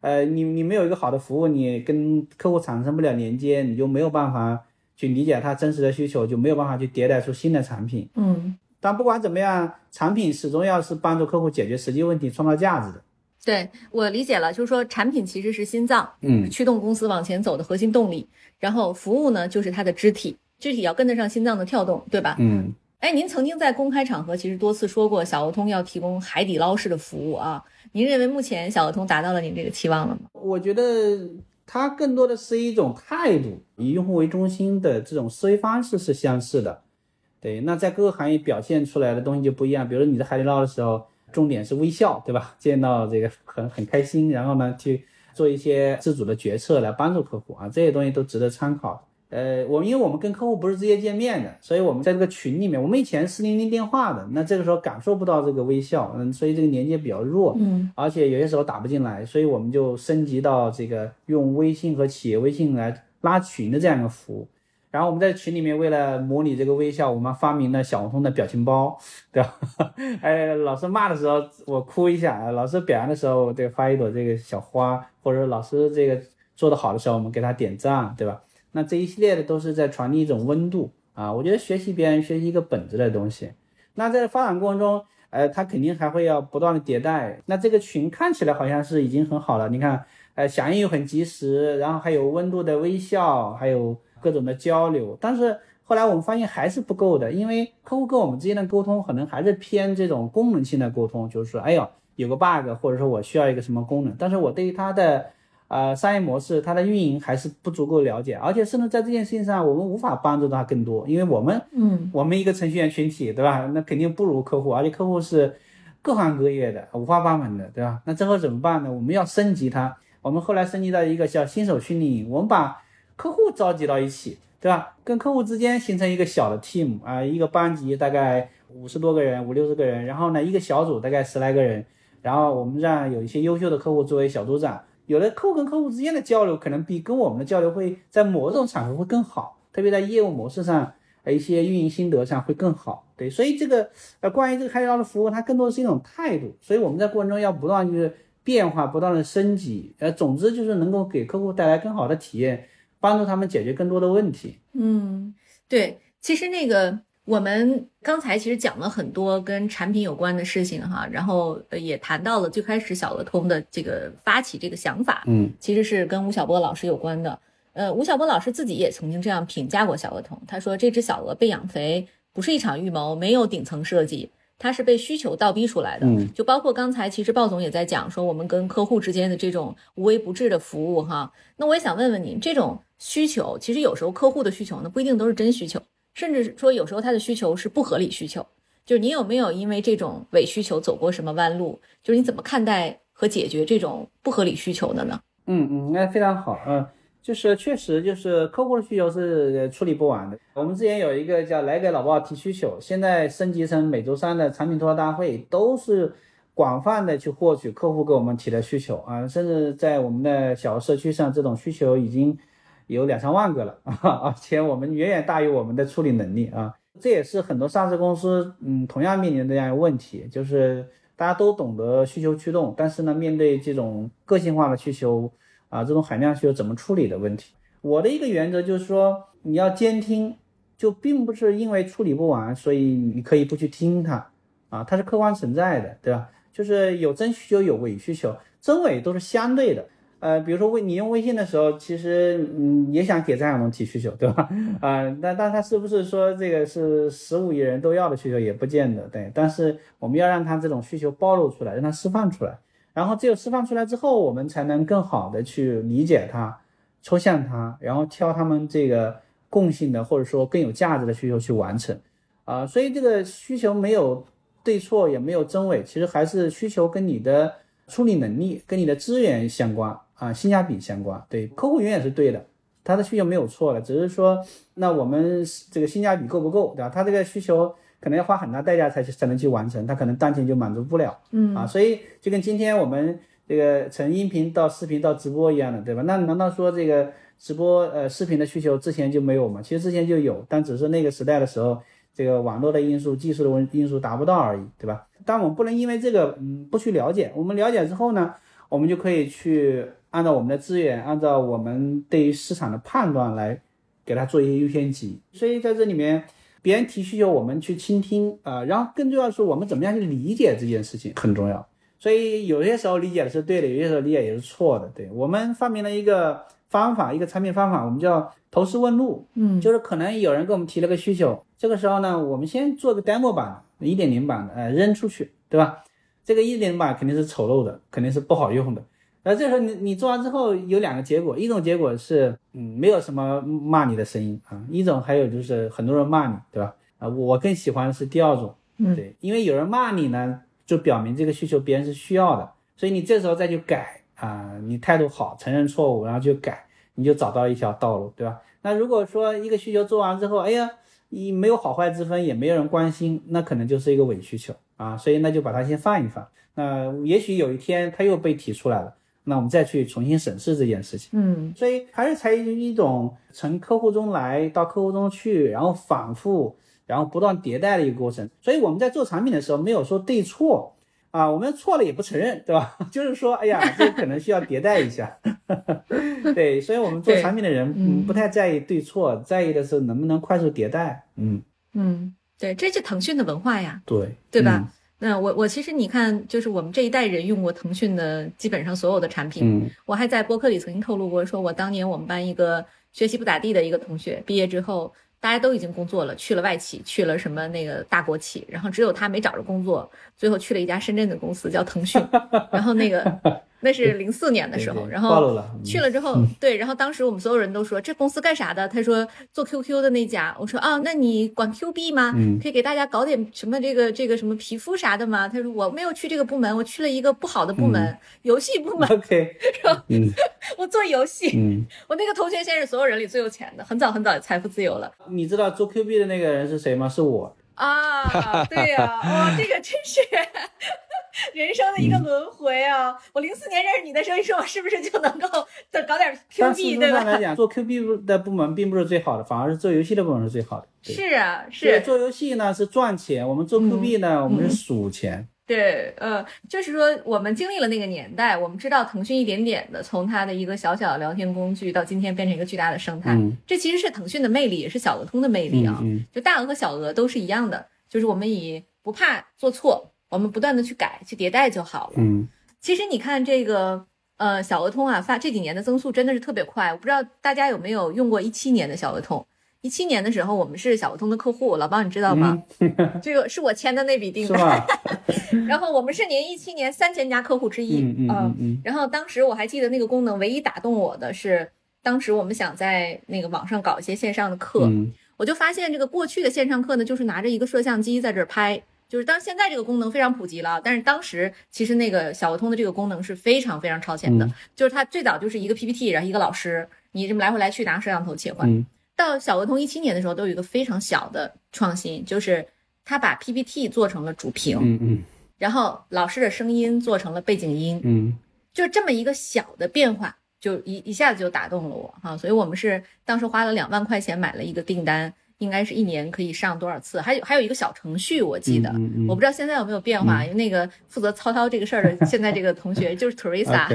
呃，你你没有一个好的服务，你跟客户产生不了连接，你就没有办法。去理解它真实的需求，就没有办法去迭代出新的产品。嗯，但不管怎么样，产品始终要是帮助客户解决实际问题、创造价值的。对我理解了，就是说产品其实是心脏，嗯，驱动公司往前走的核心动力。然后服务呢，就是它的肢体，肢体要跟得上心脏的跳动，对吧？嗯，哎，您曾经在公开场合其实多次说过，小鹅通要提供海底捞式的服务啊。您认为目前小鹅通达到了您这个期望了吗？我觉得。它更多的是一种态度，以用户为中心的这种思维方式是相似的。对，那在各个行业表现出来的东西就不一样。比如说你在海底捞的时候，重点是微笑，对吧？见到这个很很开心，然后呢去做一些自主的决策来帮助客户啊，这些东西都值得参考。呃，我因为我们跟客户不是直接见面的，所以我们在这个群里面，我们以前四零零电话的，那这个时候感受不到这个微笑，嗯，所以这个连接比较弱，嗯，而且有些时候打不进来，所以我们就升级到这个用微信和企业微信来拉群的这样一个服务。然后我们在群里面为了模拟这个微笑，我们发明了小红通的表情包，对吧？哎，老师骂的时候我哭一下，老师表扬的时候对发一朵这个小花，或者老师这个做的好的时候我们给他点赞，对吧？那这一系列的都是在传递一种温度啊，我觉得学习别人学习一个本质的东西。那在发展过程中，呃，它肯定还会要不断的迭代。那这个群看起来好像是已经很好了，你看，呃，响应又很及时，然后还有温度的微笑，还有各种的交流。但是后来我们发现还是不够的，因为客户跟我们之间的沟通可能还是偏这种功能性的沟通，就是说，哎呦，有个 bug，或者说我需要一个什么功能，但是我对于它的呃，商业模式它的运营还是不足够了解，而且甚至在这件事情上，我们无法帮助他更多，因为我们，嗯，我们一个程序员群体，对吧？那肯定不如客户，而且客户是各行各业的，五花八门的，对吧？那最后怎么办呢？我们要升级它，我们后来升级到一个叫新手训练营，我们把客户召集到一起，对吧？跟客户之间形成一个小的 team 啊，一个班级大概五十多个人，五六十个人，然后呢，一个小组大概十来个人，然后我们让有一些优秀的客户作为小组长。有的客户跟客户之间的交流，可能比跟我们的交流会在某种场合会更好，特别在业务模式上，一些运营心得上会更好。对，所以这个呃关于这个海底捞的服务，它更多的是一种态度。所以我们在过程中要不断就是变化，不断的升级。呃，总之就是能够给客户带来更好的体验，帮助他们解决更多的问题。嗯，对，其实那个。我们刚才其实讲了很多跟产品有关的事情哈，然后也谈到了最开始小额通的这个发起这个想法，嗯，其实是跟吴晓波老师有关的。呃，吴晓波老师自己也曾经这样评价过小额通，他说这只小鹅被养肥不是一场预谋，没有顶层设计，它是被需求倒逼出来的。嗯，就包括刚才其实鲍总也在讲说我们跟客户之间的这种无微不至的服务哈。那我也想问问您，这种需求其实有时候客户的需求呢不一定都是真需求。甚至说，有时候他的需求是不合理需求，就是你有没有因为这种伪需求走过什么弯路？就是你怎么看待和解决这种不合理需求的呢？嗯嗯，那非常好，嗯，就是确实就是客户的需求是处理不完的。我们之前有一个叫来给老鲍提需求，现在升级成每周三的产品吐槽大会，都是广泛的去获取客户给我们提的需求啊，甚至在我们的小社区上，这种需求已经。有两三万个了 啊，而且我们远远大于我们的处理能力啊，这也是很多上市公司嗯同样面临的这样一个问题，就是大家都懂得需求驱动，但是呢，面对这种个性化的需求啊，这种海量需求怎么处理的问题，我的一个原则就是说，你要监听，就并不是因为处理不完，所以你可以不去听它啊，它是客观存在的，对吧？就是有真需求有伪需求，真伪都是相对的。呃，比如说微你用微信的时候，其实嗯也想给张小龙提需求，对吧？啊，但但他是不是说这个是十五亿人都要的需求，也不见得对。但是我们要让他这种需求暴露出来，让他释放出来，然后只有释放出来之后，我们才能更好的去理解它、抽象它，然后挑他们这个共性的或者说更有价值的需求去完成。啊，所以这个需求没有对错，也没有真伪，其实还是需求跟你的处理能力、跟你的资源相关。啊，性价比相关，对客户永远是对的，他的需求没有错的，只是说那我们这个性价比够不够，对吧？他这个需求可能要花很大代价才才能去完成，他可能当前就满足不了，嗯啊，所以就跟今天我们这个从音频到视频到直播一样的，对吧？那难道说这个直播呃视频的需求之前就没有吗？其实之前就有，但只是那个时代的时候，这个网络的因素、技术的因素达不到而已，对吧？但我们不能因为这个嗯不去了解，我们了解之后呢，我们就可以去。按照我们的资源，按照我们对于市场的判断来给他做一些优先级。所以在这里面，别人提需求，我们去倾听啊，然后更重要的是我们怎么样去理解这件事情很重要。所以有些时候理解的是对的，有些时候理解也是错的。对我们发明了一个方法，一个产品方法，我们叫投石问路。嗯，就是可能有人给我们提了个需求，这个时候呢，我们先做个 demo 版，一点零版的，呃，扔出去，对吧？这个一点零版肯定是丑陋的，肯定是不好用的。那这时候你你做完之后有两个结果，一种结果是嗯没有什么骂你的声音啊，一种还有就是很多人骂你，对吧？啊，我更喜欢的是第二种，嗯，对，因为有人骂你呢，就表明这个需求别人是需要的，所以你这时候再去改啊，你态度好，承认错误，然后就改，你就找到一条道路，对吧？那如果说一个需求做完之后，哎呀，你没有好坏之分，也没有人关心，那可能就是一个伪需求啊，所以那就把它先放一放。那也许有一天它又被提出来了，那我们再去重新审视这件事情。嗯所以还是采取一种从客户中来到客户中去，然后反复，然后不断迭代的一个过程。所以我们在做产品的时候没有说对错啊，我们错了也不承认，对吧？就是说，哎呀，这可能需要迭代一下。对，所以我们做产品的人，嗯嗯，不太在意对错，在意的是能不能快速迭代。嗯，嗯，对，这是腾讯的文化呀。对，对吧？那我我其实你看，就是我们这一代人用过腾讯的基本上所有的产品。嗯？我还在播客里曾经透露过，说我当年我们班一个学习不咋地的一个同学，毕业之后大家都已经工作了，去了外企，去了什么那个大国企，然后只有他没找着工作，最后去了一家深圳的公司叫腾讯，然后那个那是零四年的时候，然后。去了之后，对，然后当时我们所有人都说这公司干啥的？他说做 QQ 的那家。我说啊，那你管 Q 币吗？嗯可以给大家搞点什么这个这个什么皮肤啥的吗？他说我没有去这个部门，我去了一个不好的部门，嗯游戏部门，OK，嗯 我做游戏。嗯，我那个同学现在是所有人里最有钱的，很早很早财富自由了你知道做 Q 币的那个人是谁吗？是我。啊！对呀、哇，这个真是 人生的一个轮回啊！我零四年认识你的时候，你说我是不是就能够 再搞点 Q 币，对吧？做 Q 币的部门并不是最好的，反而是做游戏的部门是最好的。是啊，对是，做游戏呢是赚钱，我们做 Q 币呢，我们是数钱。对，呃，就是说我们经历了那个年代，我们知道腾讯一点点的从它的一个小小的聊天工具到今天变成一个巨大的生态，嗯这其实是腾讯的魅力，也是小额通的魅力啊。嗯就大额和小额都是一样的，就是我们以不怕做错，我们不断的去改、去迭代就好了。嗯其实你看这个，呃，小额通啊，发这几年的增速真的是特别快。我不知道大家有没有用过一七年的小额通？一七年的时候，我们是小额通的客户，老包你知道吗？这个是我签的那笔嗯，订单。然后我们是您一七年三千家客户之一，嗯嗯嗯嗯然后当时我还记得那个功能，唯一打动我的是，当时我们想在那个网上搞一些线上的课，嗯我就发现这个过去的线上课呢，就是拿着一个摄像机在这儿拍。就是当现在这个功能非常普及了，但是当时其实那个小鹅通的这个功能是非常非常超前的，嗯。就是它最早就是一个 PPT，然后一个老师，你这么来回来去拿摄像头切换。嗯。到小鹅通一七年的时候，都有一个非常小的创新，就是它把 PPT 做成了主屏，嗯嗯。然后老师的声音做成了背景音，嗯。就这么一个小的变化，就一一下子就打动了我哈，所以我们是当时花了两万块钱买了一个订单，应该是一年可以上多少次，还有还有一个小程序，我记得，嗯嗯嗯我不知道现在有没有变化，因为那个负责操操这个事儿的 现在这个同学就是 啊，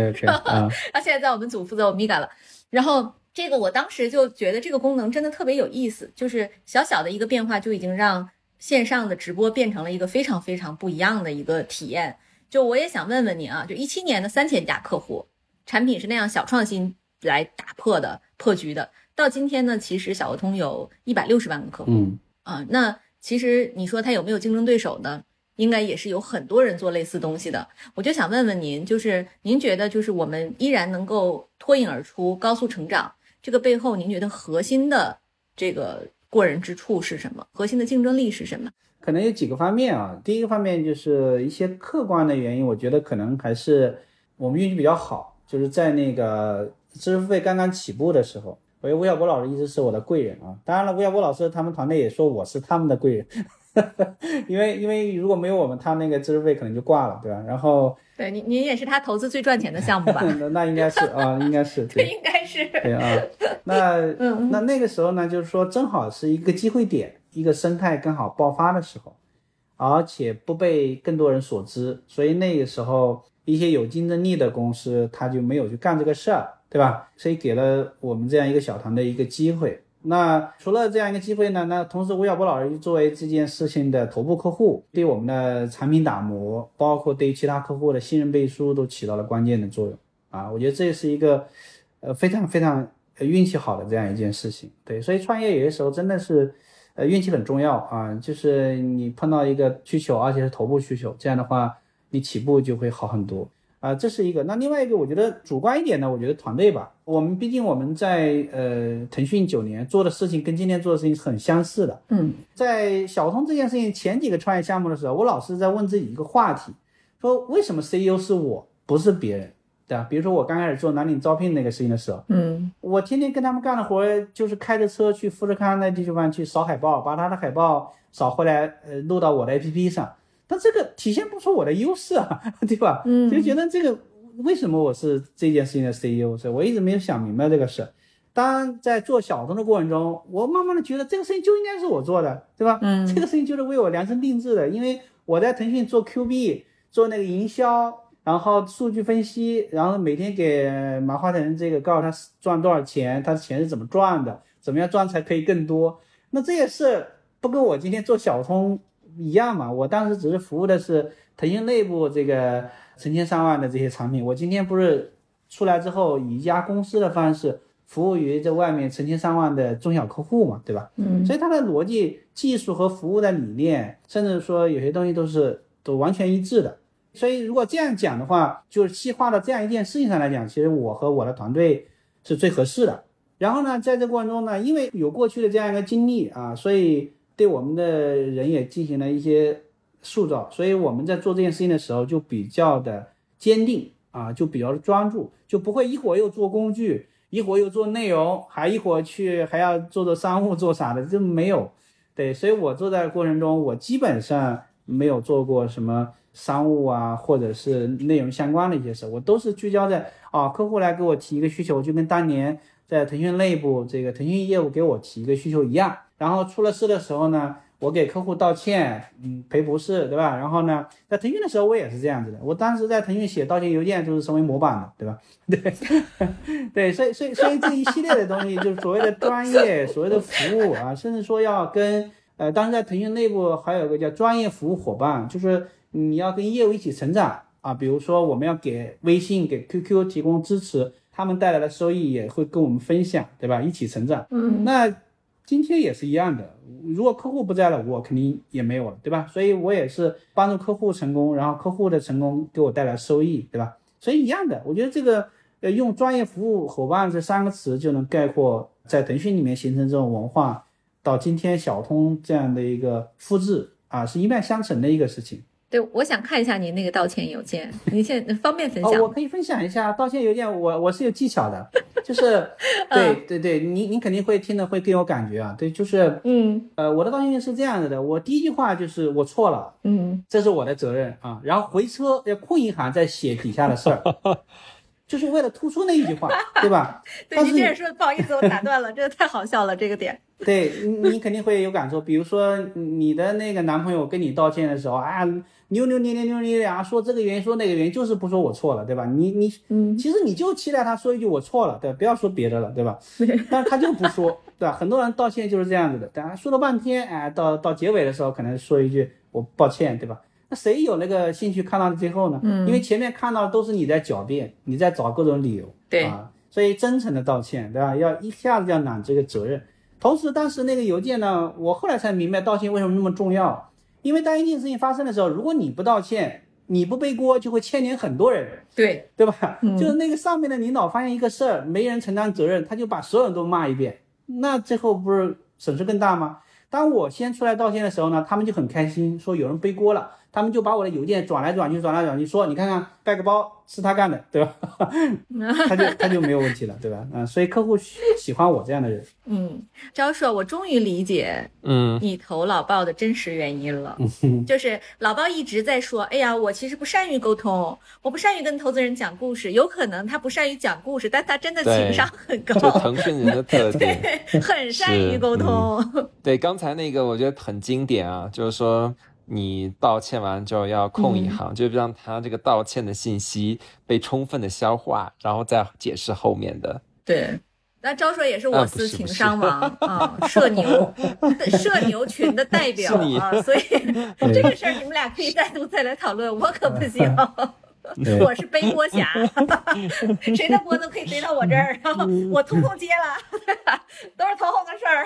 他现在在我们组负责 Omega 了，然后。这个我当时就觉得这个功能真的特别有意思，就是小小的一个变化就已经让线上的直播变成了一个非常非常不一样的一个体验。就我也想问问您啊，就一七年的三千家客户，产品是那样小创新来打破的破局的，到今天呢，其实小鹅通有一百六十万个客户嗯啊、那其实你说它有没有竞争对手呢？应该也是有很多人做类似东西的。我就想问问您，就是您觉得，就是我们依然能够脱颖而出、高速成长，这个背后您觉得核心的这个过人之处是什么？核心的竞争力是什么？可能有几个方面啊。第一个方面就是一些客观的原因，我觉得可能还是我们运气比较好，就是在那个知识付费刚刚起步的时候，我觉得吴晓波老师一直是我的贵人啊。当然了，吴晓波老师他们团队也说我是他们的贵人，因为因为如果没有我们，他那个知识费可能就挂了，对吧？然后对您，您也是他投资最赚钱的项目吧？那那应该是啊，应该是对，对应该是。对啊。那嗯那那个时候呢，就是说正好是一个机会点，一个生态刚好爆发的时候，而且不被更多人所知，所以那个时候一些有竞争力的公司他就没有去干这个事儿，对吧？所以给了我们这样一个小团队一个机会。那除了这样一个机会呢，那同时吴晓波老师作为这件事情的头部客户，对我们的产品打磨，包括对于其他客户的信任背书，都起到了关键的作用啊。我觉得这是一个呃非常非常运气好的这样一件事情。对，所以创业有些时候真的是呃运气很重要啊，就是你碰到一个需求，而且是头部需求，这样的话你起步就会好很多。啊，这是一个。那另外一个，我觉得主观一点呢，我觉得团队吧。我们毕竟我们在呃腾讯九年做的事情跟今天做的事情是很相似的。嗯在小通这件事情前几个创业项目的时候，我老是在问自己一个话题，说为什么 CEO 是我，不是别人对吧？比如说我刚开始做蓝领招聘那个事情的时候，嗯我天天跟他们干的活就是开着车去富士康那地方去扫海报，把他的海报扫回来，呃，录到我的 APP 上。但这个体现不出我的优势啊，对吧？嗯就觉得这个为什么我是这件事情的 CEO？所以我一直没有想明白这个事。当在做小东的过程中，我慢慢的觉得这个事情就应该是我做的，对吧？嗯这个事情就是为我量身定制的，因为我在腾讯做 Q B，做那个营销，然后数据分析，然后每天给马化腾这个告诉他赚多少钱，他的钱是怎么赚的，怎么样赚才可以更多。那这也是不跟我今天做小通一样嘛？我当时只是服务的是腾讯内部这个成千上万的这些产品，我今天不是出来之后以一家公司的方式服务于这外面成千上万的中小客户嘛，对吧？嗯所以它的逻辑、技术和服务的理念，甚至说有些东西都是都完全一致的。所以如果这样讲的话，就是细化到这样一件事情上来讲，其实我和我的团队是最合适的。然后呢，在这过程中呢，因为有过去的这样一个经历啊，所以对我们的人也进行了一些塑造，所以我们在做这件事情的时候就比较的坚定啊，就比较专注，就不会一会儿又做工具，一会儿又做内容，还一会儿去还要做做商务做啥的，就没有。对，所以我做在过程中，我基本上没有做过什么商务啊，或者是内容相关的一些事，我都是聚焦在啊，客户来给我提一个需求，就跟当年在腾讯内部这个腾讯业务给我提一个需求一样。然后出了事的时候呢，我给客户道歉，嗯，赔不是，对吧？然后呢，在腾讯的时候我也是这样子的，我当时在腾讯写道歉邮件就是成为模板了，对吧？对，对，所以所以所以这一系列的东西，就是所谓的专业、所谓的服务啊，甚至说要跟呃，当时在腾讯内部还有个叫专业服务伙伴，就是你要跟业务一起成长啊。比如说我们要给微信、给 QQ 提供支持，他们带来的收益也会跟我们分享，对吧？一起成长。嗯那今天也是一样的，如果客户不在了，我肯定也没有了，对吧？所以我也是帮助客户成功，然后客户的成功给我带来收益，对吧？所以一样的，我觉得这个呃用专业服务伙伴这三个词就能概括在腾讯里面形成这种文化，到今天小通这样的一个复制啊，是一脉相承的一个事情。对，我想看一下您那个道歉邮件，您现在方便分哦，享我可以分享一下道歉邮件，我我是有技巧的，就是 对对对，你你肯定会听的会更有感觉啊，对，就是嗯呃，我的道歉是这样子的，我第一句话就是我错了，嗯这是我的责任啊。然后回车要空一行再写底下的事儿，就是为了突出那一句话，对吧？对，您接着说，不好意思，我打断了，这个太好笑了，这个点。对你你肯定会有感受，比如说你的那个男朋友跟你道歉的时候啊，扭扭捏捏扭捏啊，说这个原因说那个原因，就是不说我错了，对吧？你你嗯其实你就期待他说一句我错了，对吧？不要说别的了，对吧？但是他就不说，对吧？很多人道歉就是这样子的，但他说了半天，哎，到到结尾的时候可能说一句我抱歉，对吧？那谁有那个兴趣看到最后呢？嗯因为前面看到都是你在狡辩，你在找各种理由，对啊，所以真诚的道歉，对吧？要一下子要揽这个责任。同时，当时那个邮件呢，我后来才明白道歉为什么那么重要。因为当一件事情发生的时候，如果你不道歉，你不背锅，就会牵连很多人，对，对吧？嗯。就是那个上面的领导发现一个事儿，没人承担责任，他就把所有人都骂一遍，那最后不是损失更大吗？当我先出来道歉的时候呢，他们就很开心，说有人背锅了，他们就把我的邮件转来转去，转来转去，说你看看带个包是他干的，对吧？他就 他就没有问题了，对吧？嗯，所以客户喜喜欢我这样的人。嗯，招硕，我终于理解嗯你投老鲍的真实原因了，就是老鲍一直在说，哎呀，我其实不善于沟通，我不善于跟投资人讲故事，有可能他不善于讲故事，但他真的情商很就高，腾讯人的特点。对，很善于沟通。对，刚才那个我觉得很经典啊，就是说你道歉完之后要空一行，就让他这个道歉的信息被充分的消化，然后再解释后面的。对。那招硕也是我司情商王啊，社牛 社牛群的代表啊，所以 这个事儿你们俩可以单独再来讨论，我可不行。我是背锅侠，谁的锅都可以背到我这儿，然后我通通接了，都是头后的事儿。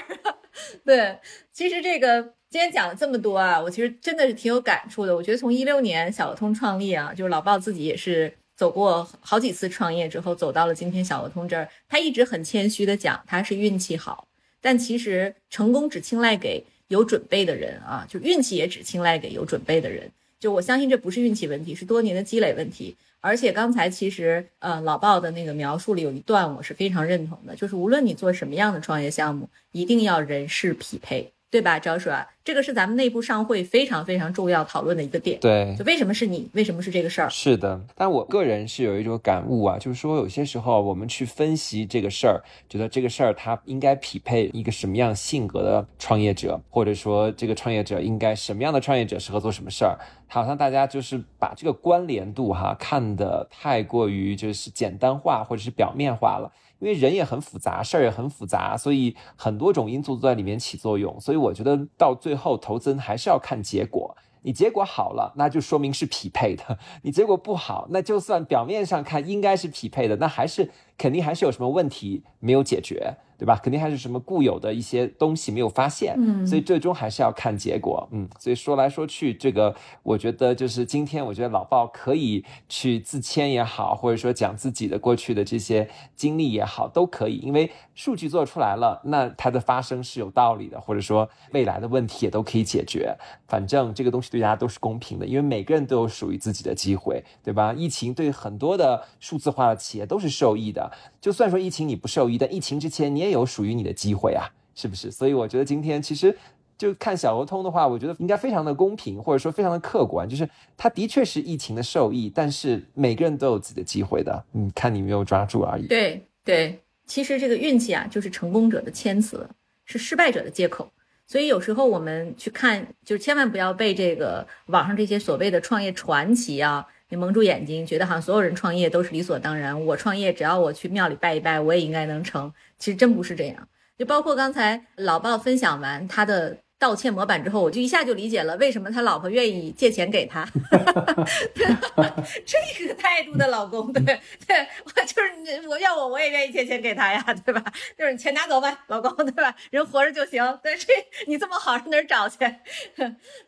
对，其实这个今天讲了这么多啊，我其实真的是挺有感触的。我觉得从一六年小鹅通创立啊，就是老鲍自己也是走过好几次创业之后，走到了今天小鹅通这儿。他一直很谦虚的讲，他是运气好，但其实成功只青睐给有准备的人啊，就运气也只青睐给有准备的人。就我相信这不是运气问题，是多年的积累问题。而且刚才其实呃老鲍的那个描述里有一段我是非常认同的，就是无论你做什么样的创业项目，一定要人事匹配。对吧，赵叔啊，这个是咱们内部上会非常非常重要讨论的一个点。对，就为什么是你，为什么是这个事儿？是的，但我个人是有一种感悟啊，就是说有些时候我们去分析这个事儿，觉得这个事儿它应该匹配一个什么样性格的创业者，或者说这个创业者应该什么样的创业者适合做什么事儿，好像大家就是把这个关联度哈看得太过于就是简单化或者是表面化了。因为人也很复杂，事儿也很复杂，所以很多种因素都在里面起作用。所以我觉得到最后投资人还是要看结果。你结果好了，那就说明是匹配的；你结果不好，那就算表面上看应该是匹配的，那还是肯定还是有什么问题没有解决。对吧？肯定还是什么固有的一些东西没有发现，嗯，所以最终还是要看结果，嗯，所以说来说去，这个我觉得就是今天，我觉得老鲍可以去自谦也好，或者说讲自己的过去的这些经历也好，都可以，因为数据做出来了，那它的发生是有道理的，或者说未来的问题也都可以解决。反正这个东西对大家都是公平的，因为每个人都有属于自己的机会，对吧？疫情对很多的数字化的企业都是受益的，就算说疫情你不受益，但疫情之前你也。有属于你的机会啊，是不是？所以我觉得今天其实就看小鹅通的话，我觉得应该非常的公平，或者说非常的客观。就是它的确是疫情的受益，但是每个人都有自己的机会的，嗯，看你没有抓住而已。对对，其实这个运气啊，就是成功者的谦辞，是失败者的借口。所以有时候我们去看，就千万不要被这个网上这些所谓的创业传奇啊。你蒙住眼睛，觉得好像所有人创业都是理所当然。我创业，只要我去庙里拜一拜，我也应该能成。其实真不是这样。就包括刚才老鲍分享完他的。道歉模板之后，我就一下就理解了为什么他老婆愿意借钱给他，这个态度的老公，对对，我就是我要我我也愿意借钱给他呀，对吧？就是钱拿走吧，老公，对吧？人活着就行，对，这你这么好，上哪儿找去？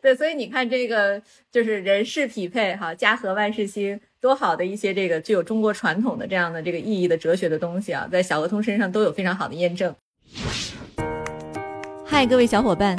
对，所以你看这个就是人事匹配哈，家和万事兴，多好的一些这个具有中国传统的这样的这个意义的哲学的东西啊，在小鹅通身上都有非常好的验证。嗨，各位小伙伴。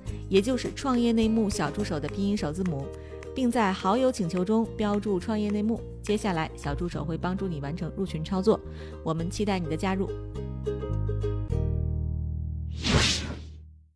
也就是创业内幕小助手的拼音首字母，并在好友请求中标注创业内幕。接下来，小助手会帮助你完成入群操作。我们期待你的加入。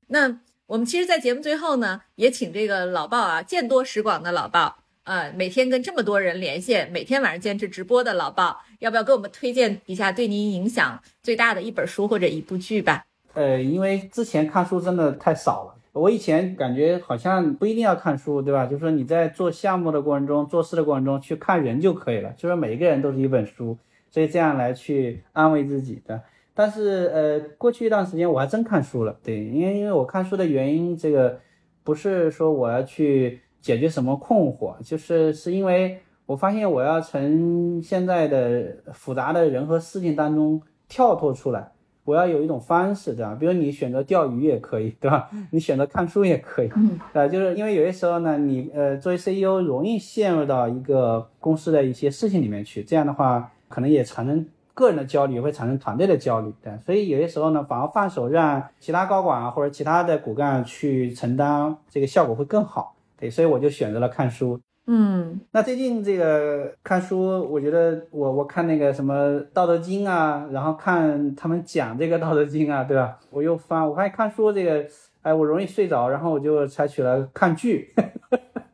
那我们其实，在节目最后呢，也请这个老鲍啊，见多识广的老鲍，呃，每天跟这么多人连线，每天晚上坚持直播的老鲍，要不要给我们推荐一下对您影响最大的一本书或者一部剧吧？呃，因为之前看书真的太少了。我以前感觉好像不一定要看书，对吧？就是说你在做项目的过程中、做事的过程中去看人就可以了。就是每一个人都是一本书，所以这样来去安慰自己的。但是呃，过去一段时间我还真看书了，对，因为因为我看书的原因，这个不是说我要去解决什么困惑，就是是因为我发现我要从现在的复杂的人和事情当中跳脱出来。我要有一种方式，对吧？比如你选择钓鱼也可以，对吧？你选择看书也可以，嗯，呃，就是因为有些时候呢，你呃作为 CEO 容易陷入到一个公司的一些事情里面去，这样的话可能也产生个人的焦虑，也会产生团队的焦虑，对。所以有些时候呢，反而放手让其他高管啊或者其他的骨干去承担，这个效果会更好，对。所以我就选择了看书。嗯，那最近这个看书，我觉得我我看那个什么《道德经》啊，然后看他们讲这个《道德经》啊，对吧？我又翻，我发现看书这个，哎，我容易睡着，然后我就采取了看剧。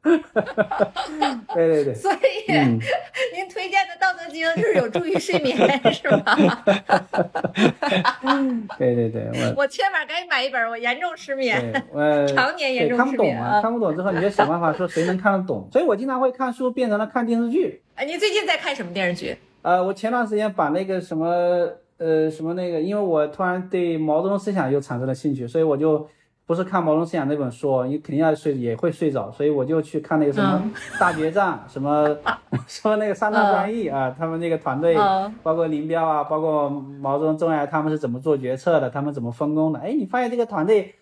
对对对，所以 您推荐的《道德经》就是有助于睡眠，是吧？对对对，我我缺码赶紧买一本，我严重失眠，我常年严重看不懂啊，看不懂之后你就想办法说谁能看得懂，所以我经常会看书变成了看电视剧。哎，你最近在看什么电视剧？呃，我前段时间把那个什么呃什么那个，因为我突然对毛泽东思想又产生了兴趣，所以我就。不是看《毛泽东思想》那本书，你肯定要睡，也会睡着，所以我就去看那个什么《大决战》，什么 说那个三大专义啊，他们那个团队，包括林彪啊，包括毛泽东、周恩来他们是怎么做决策的，他们怎么分工的？哎，你发现这个团队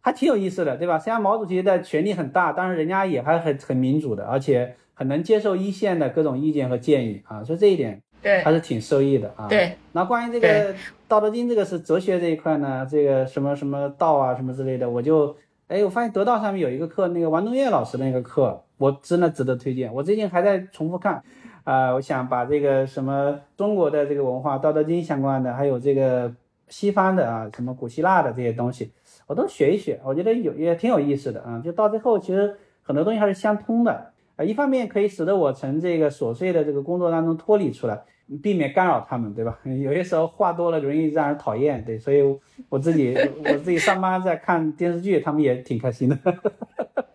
还挺有意思的，对吧？虽然毛主席的权力很大，但是人家也还很很民主的，而且很能接受一线的各种意见和建议啊，所以这一点。对，还是挺受益的啊。对，那关于这个《道德经》这个是哲学这一块呢，这个什么什么道啊什么之类的，我就哎，我发现得道上面有一个课，那个王东岳老师那个课，我真的值得推荐。我最近还在重复看，啊，我想把这个什么中国的这个文化，《道德经》相关的，还有这个西方的啊，什么古希腊的这些东西，我都学一学，我觉得有也挺有意思的啊。就到最后，其实很多东西还是相通的啊。一方面可以使得我从这个琐碎的这个工作当中脱离出来。避免干扰他们，对吧？有些时候话多了容易让人讨厌，对，所以我自己我自己上班在看电视剧，他们也挺开心的。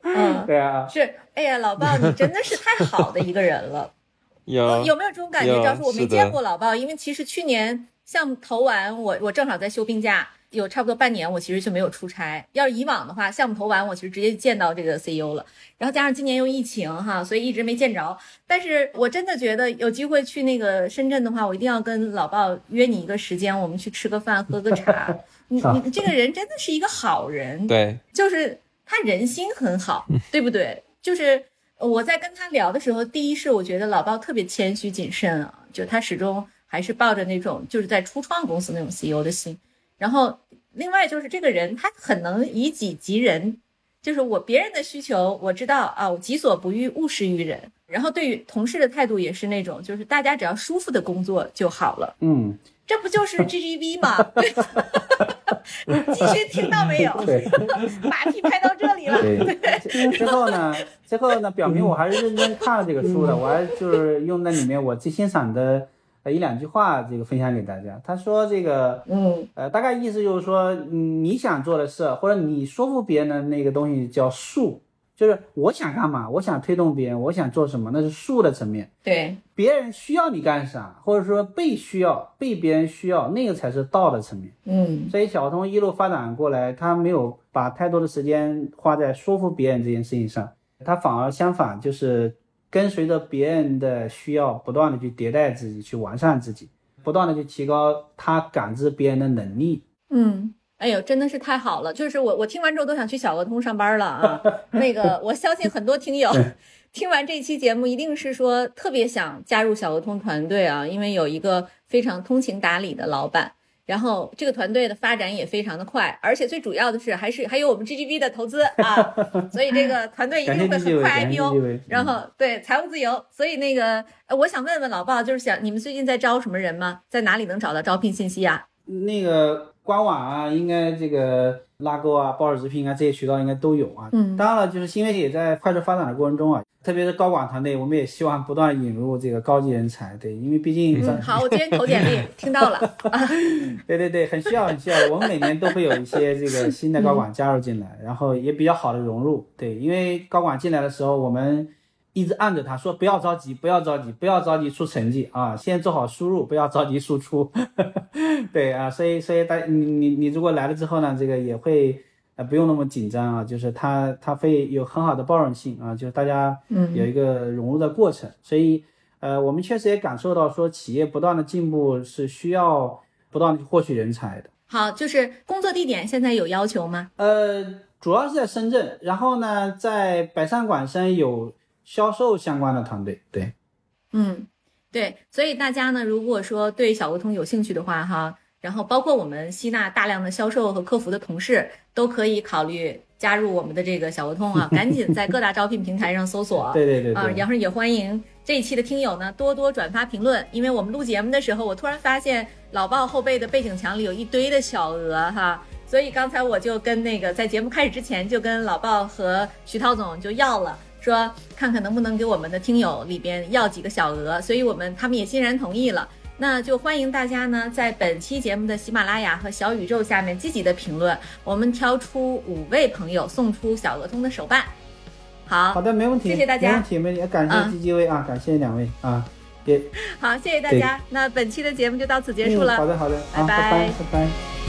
嗯，对啊，是，哎呀，老鲍，你真的是太好的一个人了。有有没有这种感觉？主要是我没见过老鲍，因为其实去年项目投完，我我正好在休病假。有差不多半年，我其实就没有出差。要是以往的话，项目投完，我其实直接见到这个 CEO 了。然后加上今年又疫情哈，所以一直没见着。但是我真的觉得有机会去那个深圳的话，我一定要跟老鲍约你一个时间，我们去吃个饭，喝个茶。你你这个人真的是一个好人，对，就是他人心很好，对不对？就是我在跟他聊的时候，第一是我觉得老鲍特别谦虚谨慎啊，就他始终还是抱着那种就是在初创公司那种 CEO 的心。然后，另外就是这个人，他很能以己及人，就是我别人的需求我知道啊，我己所不欲，勿施于人。然后对于同事的态度也是那种，就是大家只要舒服的工作就好了。嗯，这不就是 GGV 吗？继续听到没有？对，马屁拍到这里了。对，最后呢，最后呢，表明我还是认真看了这个书的，我还就是用那里面我最欣赏的。呃，一两句话，这个分享给大家。他说：“这个，嗯，呃，大概意思就是说，你想做的事，或者你说服别人的那个东西叫术，就是我想干嘛，我想推动别人，我想做什么，那是术的层面。对，别人需要你干啥，或者说被需要、被别人需要，那个才是道的层面。嗯，所以小童一路发展过来，他没有把太多的时间花在说服别人这件事情上，他反而相反，就是。”跟随着别人的需要，不断的去迭代自己，去完善自己，不断的去提高他感知别人的能力。嗯，哎呦，真的是太好了！就是我，我听完之后都想去小鹅通上班了啊。那个，我相信很多听友听完这期节目，一定是说特别想加入小鹅通团队啊，因为有一个非常通情达理的老板。然后这个团队的发展也非常的快，而且最主要的是还是还有我们 GGB 的投资 啊，所以这个团队一定会很快 IPO，然后对财务自由。所以那个呃，我想问问老鲍，就是想你们最近在招什么人吗？在哪里能找到招聘信息啊？那个官网啊，应该这个拉钩啊、报纸直聘啊这些渠道应该都有啊。嗯，当然了，就是新媒体在快速发展的过程中啊。特别是高管团队，我们也希望不断引入这个高级人才，对，因为毕竟嗯，好，我今天投简历，听到了 啊，对对对，很需要很需要，我们每年都会有一些这个新的高管加入进来，然后也比较好的融入，对，因为高管进来的时候，我们一直按着他说不要着急，不要着急，不要着急出成绩啊，先做好输入，不要着急输出，对啊，所以所以大你你你如果来了之后呢，这个也会。呃，不用那么紧张啊，就是他他会有很好的包容性啊，就是大家有一个融入的过程，所以呃，我们确实也感受到说企业不断的进步是需要不断的去获取人才的。好，就是工作地点现在有要求吗？呃，主要是在深圳，然后呢，在北上广深有销售相关的团队。对，嗯，对，所以大家呢，如果说对小鹅通有兴趣的话，哈。然后包括我们吸纳大量的销售和客服的同事，都可以考虑加入我们的这个小鹅通啊！赶紧在各大招聘平台上搜索。对对对啊！然后也欢迎这一期的听友呢多多转发评论，因为我们录节目的时候，我突然发现老鲍后背的背景墙里有一堆的小鹅哈，所以刚才我就跟那个在节目开始之前就跟老鲍和徐涛总就要了，说看看能不能给我们的听友里边要几个小额，所以我们他们也欣然同意了。那就欢迎大家呢，在本期节目的喜马拉雅和小宇宙下面积极的评论，我们挑出五位朋友送出小鹅通的手办。好好的，没问题，谢谢大家，没问题，没问题，感谢 G G V 啊，感谢两位啊，也 好，谢谢大家，那本期的节目就到此结束了，好的好的，拜拜拜拜拜。